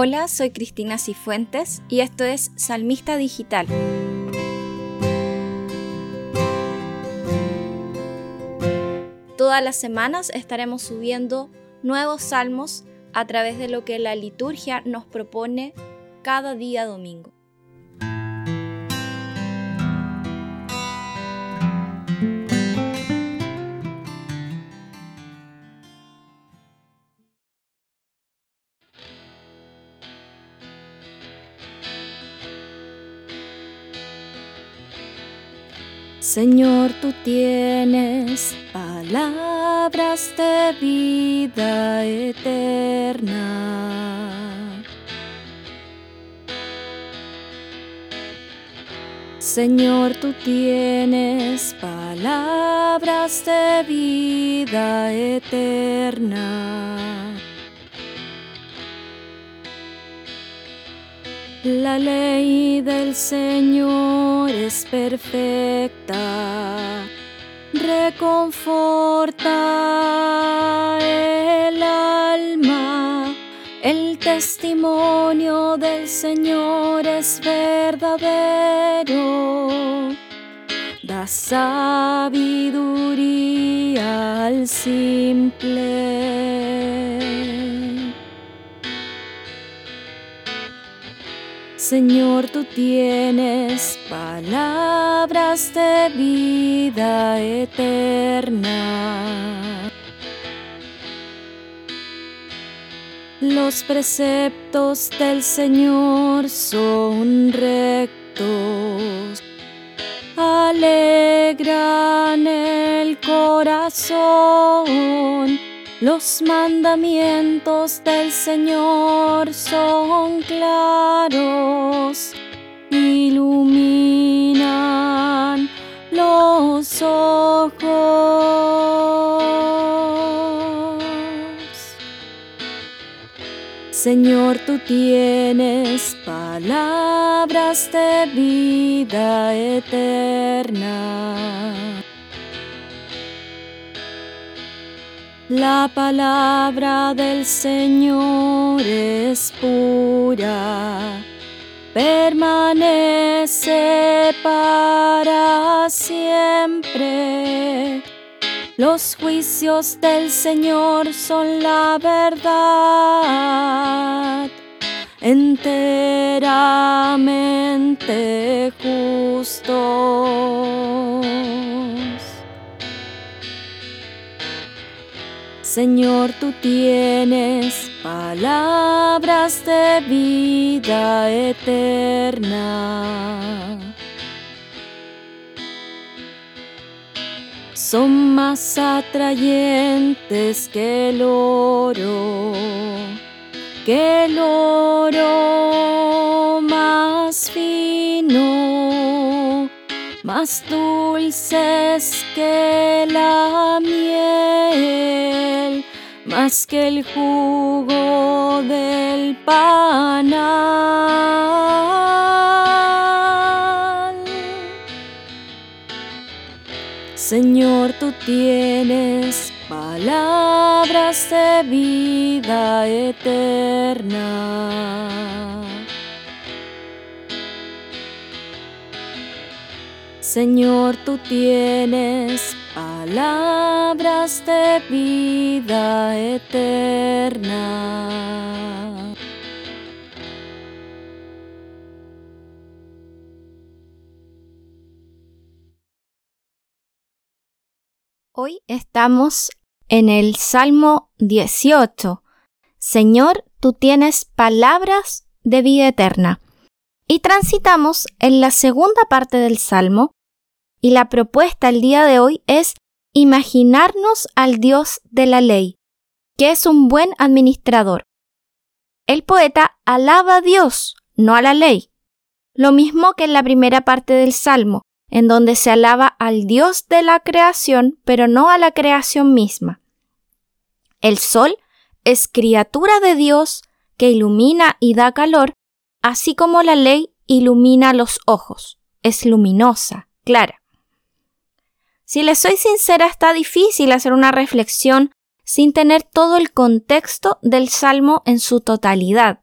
Hola, soy Cristina Cifuentes y esto es Salmista Digital. Todas las semanas estaremos subiendo nuevos salmos a través de lo que la liturgia nos propone cada día domingo. Señor, tú tienes palabras de vida eterna. Señor, tú tienes palabras de vida eterna. La ley del Señor es perfecta, reconforta el alma. El testimonio del Señor es verdadero, da sabiduría al simple. Señor, tú tienes palabras de vida eterna. Los preceptos del Señor son rectos, alegran el corazón los mandamientos del Señor son claros, iluminan los ojos. Señor, tú tienes palabras de vida eterna. La palabra del Señor es pura, permanece para siempre. Los juicios del Señor son la verdad, enteramente justo. Señor, tú tienes palabras de vida eterna. Son más atrayentes que el oro, que el oro más fino más dulces que la miel, que el jugo del panal. Señor, tú tienes palabras de vida eterna. Señor, tú tienes palabras de vida eterna. Hoy estamos en el Salmo 18. Señor, tú tienes palabras de vida eterna. Y transitamos en la segunda parte del Salmo, y la propuesta el día de hoy es imaginarnos al Dios de la ley, que es un buen administrador. El poeta alaba a Dios, no a la ley, lo mismo que en la primera parte del Salmo, en donde se alaba al Dios de la creación, pero no a la creación misma. El sol es criatura de Dios que ilumina y da calor, así como la ley ilumina los ojos, es luminosa, clara. Si les soy sincera, está difícil hacer una reflexión sin tener todo el contexto del Salmo en su totalidad.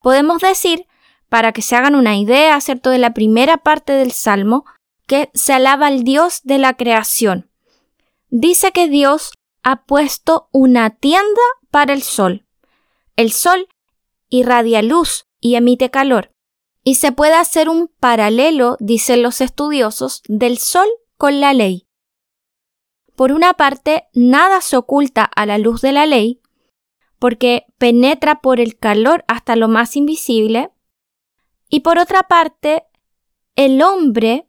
Podemos decir, para que se hagan una idea, ¿cierto?, de la primera parte del Salmo, que se alaba al Dios de la creación. Dice que Dios ha puesto una tienda para el sol. El sol irradia luz y emite calor. Y se puede hacer un paralelo, dicen los estudiosos, del sol con la ley. Por una parte, nada se oculta a la luz de la ley, porque penetra por el calor hasta lo más invisible, y por otra parte, el hombre,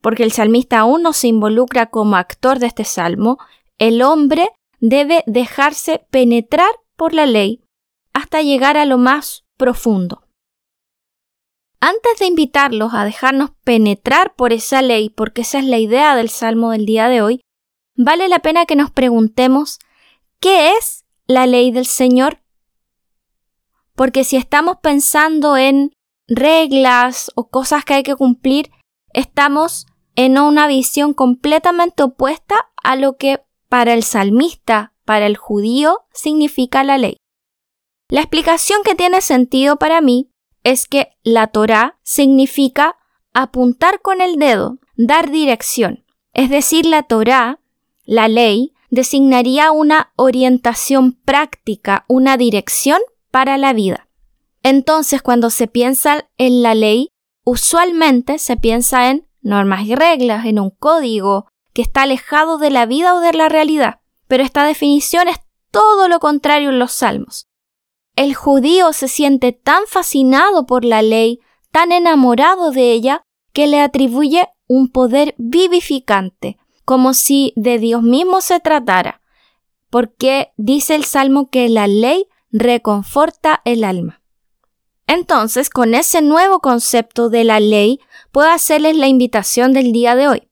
porque el salmista aún no se involucra como actor de este salmo, el hombre debe dejarse penetrar por la ley hasta llegar a lo más profundo. Antes de invitarlos a dejarnos penetrar por esa ley, porque esa es la idea del Salmo del día de hoy, vale la pena que nos preguntemos ¿qué es la ley del Señor? Porque si estamos pensando en reglas o cosas que hay que cumplir, estamos en una visión completamente opuesta a lo que para el salmista, para el judío, significa la ley. La explicación que tiene sentido para mí es que la Torah significa apuntar con el dedo, dar dirección. Es decir, la Torah, la ley, designaría una orientación práctica, una dirección para la vida. Entonces, cuando se piensa en la ley, usualmente se piensa en normas y reglas, en un código que está alejado de la vida o de la realidad. Pero esta definición es todo lo contrario en los salmos. El judío se siente tan fascinado por la ley, tan enamorado de ella, que le atribuye un poder vivificante, como si de Dios mismo se tratara, porque dice el Salmo que la ley reconforta el alma. Entonces, con ese nuevo concepto de la ley, puedo hacerles la invitación del día de hoy,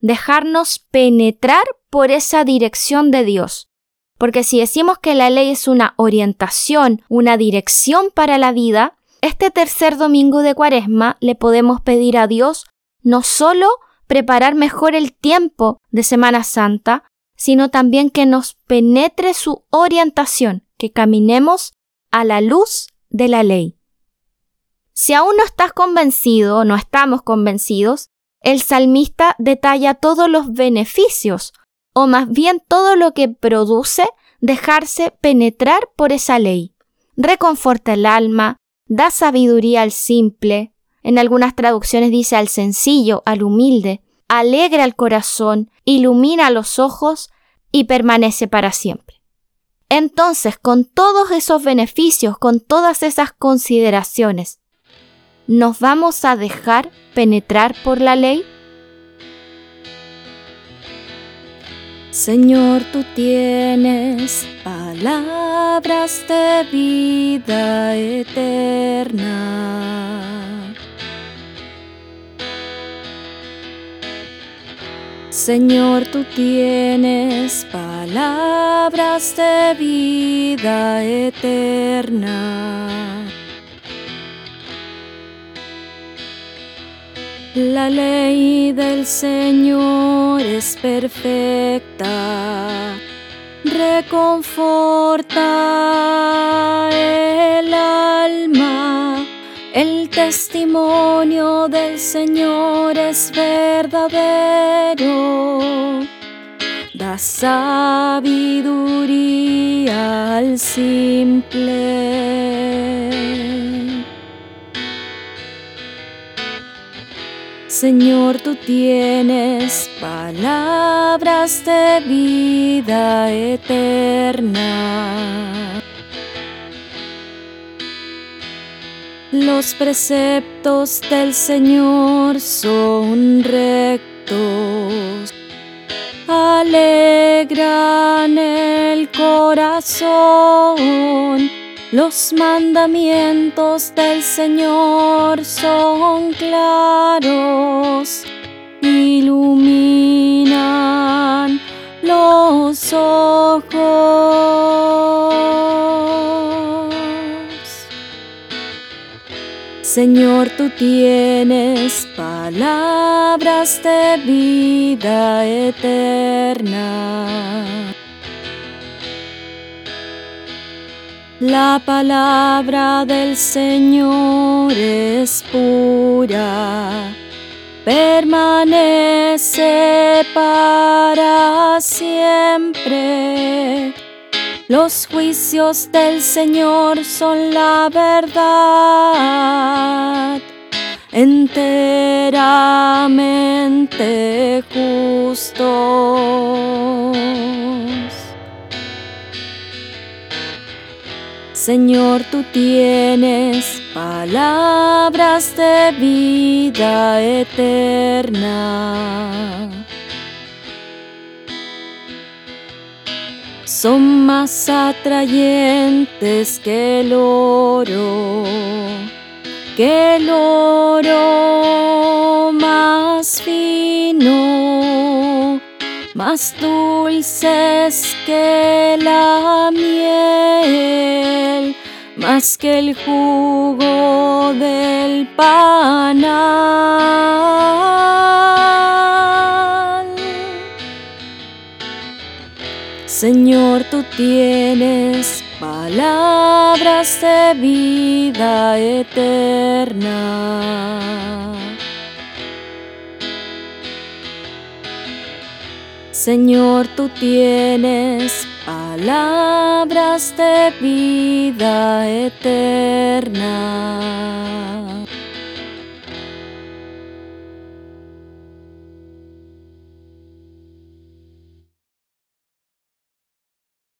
dejarnos penetrar por esa dirección de Dios, porque si decimos que la ley es una orientación, una dirección para la vida, este tercer domingo de Cuaresma le podemos pedir a Dios no solo preparar mejor el tiempo de Semana Santa, sino también que nos penetre su orientación, que caminemos a la luz de la ley. Si aún no estás convencido no estamos convencidos, el salmista detalla todos los beneficios o más bien todo lo que produce dejarse penetrar por esa ley. Reconforta el alma, da sabiduría al simple, en algunas traducciones dice al sencillo, al humilde, alegra el corazón, ilumina los ojos y permanece para siempre. Entonces, con todos esos beneficios, con todas esas consideraciones, ¿nos vamos a dejar penetrar por la ley? Señor, tú tienes palabras de vida eterna. Señor, tú tienes palabras de vida eterna. La ley del Señor es perfecta, reconforta testimonio del Señor es verdadero, da sabiduría al simple. Señor, tú tienes palabras de vida eterna. Los preceptos del Señor son rectos, alegran el corazón. Los mandamientos del Señor son claros, iluminan los ojos. Señor, tú tienes palabras de vida eterna La palabra del Señor es pura, permanece para siempre. Los juicios del Señor son la verdad, enteramente justos. Señor, tú tienes palabras de vida eterna. Son más atrayentes que el oro, que el oro más fino, más dulces que la miel más que el jugo del panal. Señor, tú tienes palabras de vida eterna. Señor, tú tienes palabras de vida eterna.